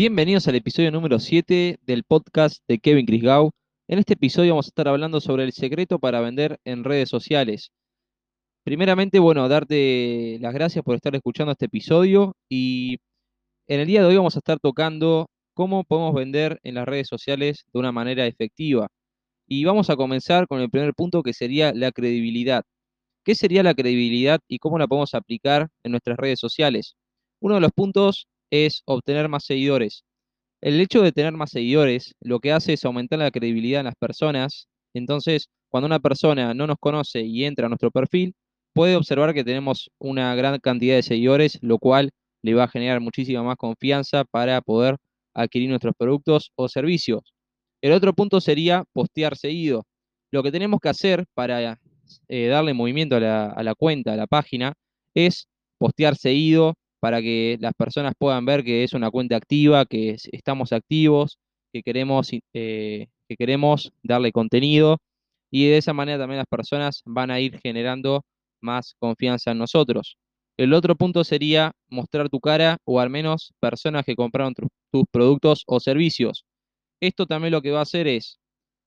Bienvenidos al episodio número 7 del podcast de Kevin Crisgau. En este episodio vamos a estar hablando sobre el secreto para vender en redes sociales. Primeramente, bueno, darte las gracias por estar escuchando este episodio y en el día de hoy vamos a estar tocando cómo podemos vender en las redes sociales de una manera efectiva. Y vamos a comenzar con el primer punto que sería la credibilidad. ¿Qué sería la credibilidad y cómo la podemos aplicar en nuestras redes sociales? Uno de los puntos es obtener más seguidores. El hecho de tener más seguidores lo que hace es aumentar la credibilidad en las personas. Entonces, cuando una persona no nos conoce y entra a nuestro perfil, puede observar que tenemos una gran cantidad de seguidores, lo cual le va a generar muchísima más confianza para poder adquirir nuestros productos o servicios. El otro punto sería postear seguido. Lo que tenemos que hacer para eh, darle movimiento a la, a la cuenta, a la página, es postear seguido, para que las personas puedan ver que es una cuenta activa, que estamos activos, que queremos, eh, que queremos darle contenido y de esa manera también las personas van a ir generando más confianza en nosotros. El otro punto sería mostrar tu cara o al menos personas que compraron tus productos o servicios. Esto también lo que va a hacer es,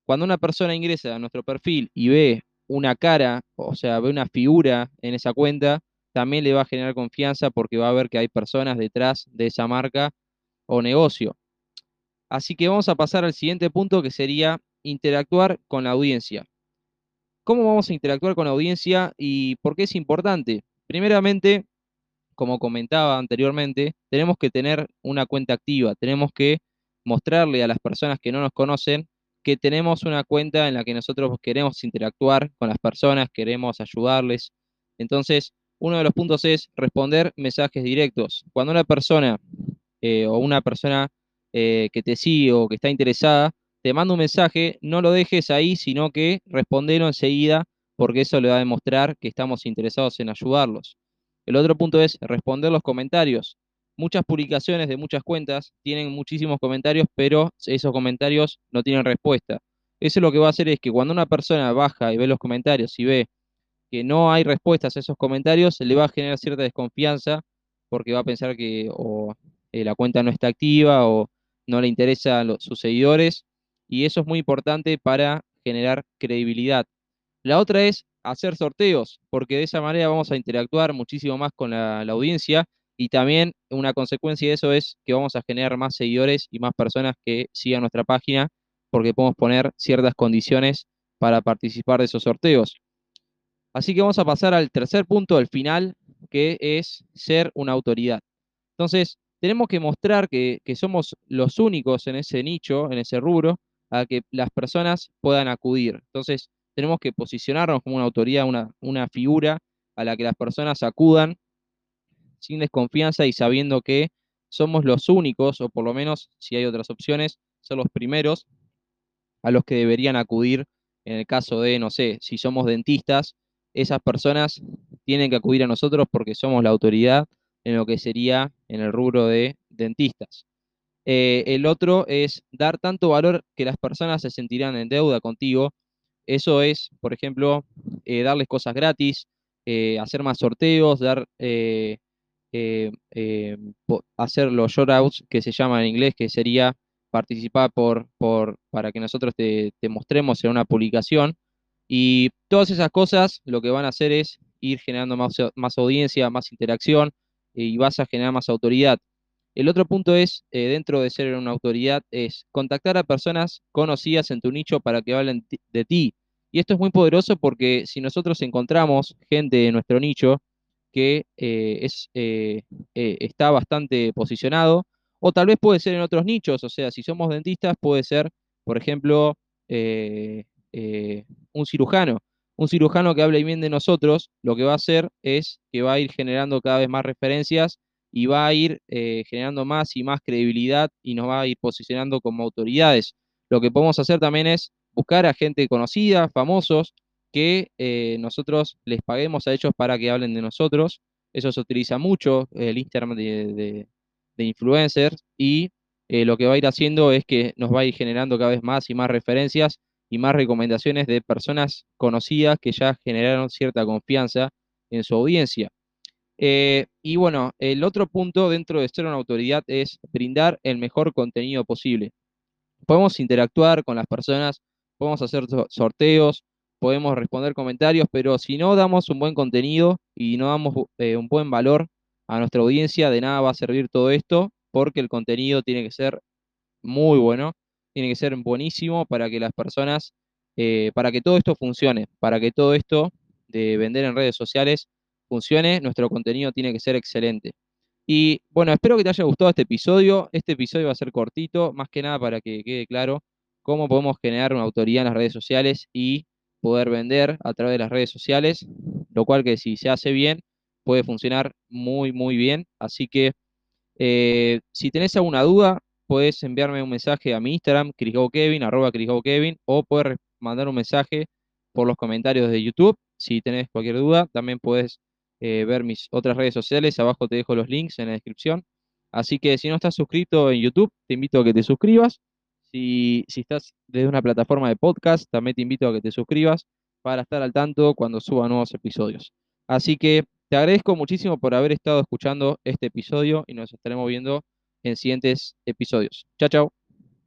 cuando una persona ingresa a nuestro perfil y ve una cara, o sea, ve una figura en esa cuenta, también le va a generar confianza porque va a ver que hay personas detrás de esa marca o negocio. Así que vamos a pasar al siguiente punto que sería interactuar con la audiencia. ¿Cómo vamos a interactuar con la audiencia y por qué es importante? Primeramente, como comentaba anteriormente, tenemos que tener una cuenta activa, tenemos que mostrarle a las personas que no nos conocen que tenemos una cuenta en la que nosotros queremos interactuar con las personas, queremos ayudarles. Entonces, uno de los puntos es responder mensajes directos. Cuando una persona eh, o una persona eh, que te sigue o que está interesada te manda un mensaje, no lo dejes ahí, sino que respondelo enseguida, porque eso le va a demostrar que estamos interesados en ayudarlos. El otro punto es responder los comentarios. Muchas publicaciones de muchas cuentas tienen muchísimos comentarios, pero esos comentarios no tienen respuesta. Eso lo que va a hacer es que cuando una persona baja y ve los comentarios y ve que no hay respuestas a esos comentarios, le va a generar cierta desconfianza porque va a pensar que eh, la cuenta no está activa o no le interesan sus seguidores y eso es muy importante para generar credibilidad. La otra es hacer sorteos, porque de esa manera vamos a interactuar muchísimo más con la, audiencia y también una consecuencia de eso es que vamos a generar más seguidores y más personas que sigan nuestra página porque podemos poner ciertas condiciones para participar de esos sorteos. Así que vamos a pasar al tercer punto, del final, que es ser una autoridad. Entonces, tenemos que mostrar que, somos los únicos en ese nicho, en ese rubro, a que las personas puedan acudir. Entonces, tenemos que posicionarnos como una autoridad, una, una figura a la que las personas acudan sin desconfianza y sabiendo que somos los únicos, o por lo menos, si hay otras opciones, son los primeros a los que deberían acudir en el caso de, no sé, si somos dentistas, esas personas tienen que acudir a nosotros porque somos la autoridad en lo que sería en el rubro de dentistas. Eh, el otro es dar tanto valor que las personas se sentirán en deuda contigo. Eso es, por ejemplo, eh, darles cosas gratis, eh, hacer más sorteos, dar, hacer los shoutouts que se llaman en inglés, que sería participar por, por, para que nosotros te, te mostremos en una publicación. Y todas esas cosas lo que van a hacer es ir generando más, más audiencia, más interacción y vas a generar más autoridad. El otro punto es, eh, dentro de ser una autoridad, es contactar a personas conocidas en tu nicho para que hablen de ti. Y esto es muy poderoso porque si nosotros encontramos gente en nuestro nicho que eh, es, eh, está bastante posicionado, o tal vez puede ser en otros nichos, o sea, si somos dentistas, puede ser, por ejemplo, eh, un cirujano. Un cirujano que hable bien de nosotros, lo que va a hacer es que va a ir generando cada vez más referencias y va a ir eh, generando más y más credibilidad y nos va a ir posicionando como autoridades. Lo que podemos hacer también es buscar a gente conocida, famosos, que eh, nosotros les paguemos a ellos para que hablen de nosotros. Eso se utiliza mucho, el Instagram de, de influencers, y lo que va a ir haciendo es que nos va a ir generando cada vez más y más referencias y más recomendaciones de personas conocidas que ya generaron cierta confianza en su audiencia. Eh, Y bueno, el otro punto dentro de ser una autoridad es brindar el mejor contenido posible. Podemos interactuar con las personas, podemos hacer sorteos, podemos responder comentarios, pero si no damos un buen contenido y no damos eh, un buen valor a nuestra audiencia, de nada va a servir todo esto, porque el contenido tiene que ser muy bueno, tiene que ser buenísimo para que las personas, eh, para que todo esto funcione, para que todo esto de vender en redes sociales funcione, nuestro contenido tiene que ser excelente. Y bueno, espero que te haya gustado este episodio. Este episodio va a ser cortito, más que nada para que quede claro cómo podemos generar una autoridad en las redes sociales y poder vender a través de las redes sociales, lo cual que si se hace bien puede funcionar muy, muy bien. Así que eh, si tenés alguna duda, puedes enviarme un mensaje a mi Instagram, Kevin, arroba o puedes mandar un mensaje por los comentarios de YouTube. Si tenés cualquier duda, también puedes eh, ver mis otras redes sociales. Abajo te dejo los links en la descripción. Así que si no estás suscrito en YouTube, te invito a que te suscribas. Si, si estás desde una plataforma de podcast, también te invito a que te suscribas para estar al tanto cuando suba nuevos episodios. Así que te agradezco muchísimo por haber estado escuchando este episodio y nos estaremos viendo en siguientes episodios. Chao, chao.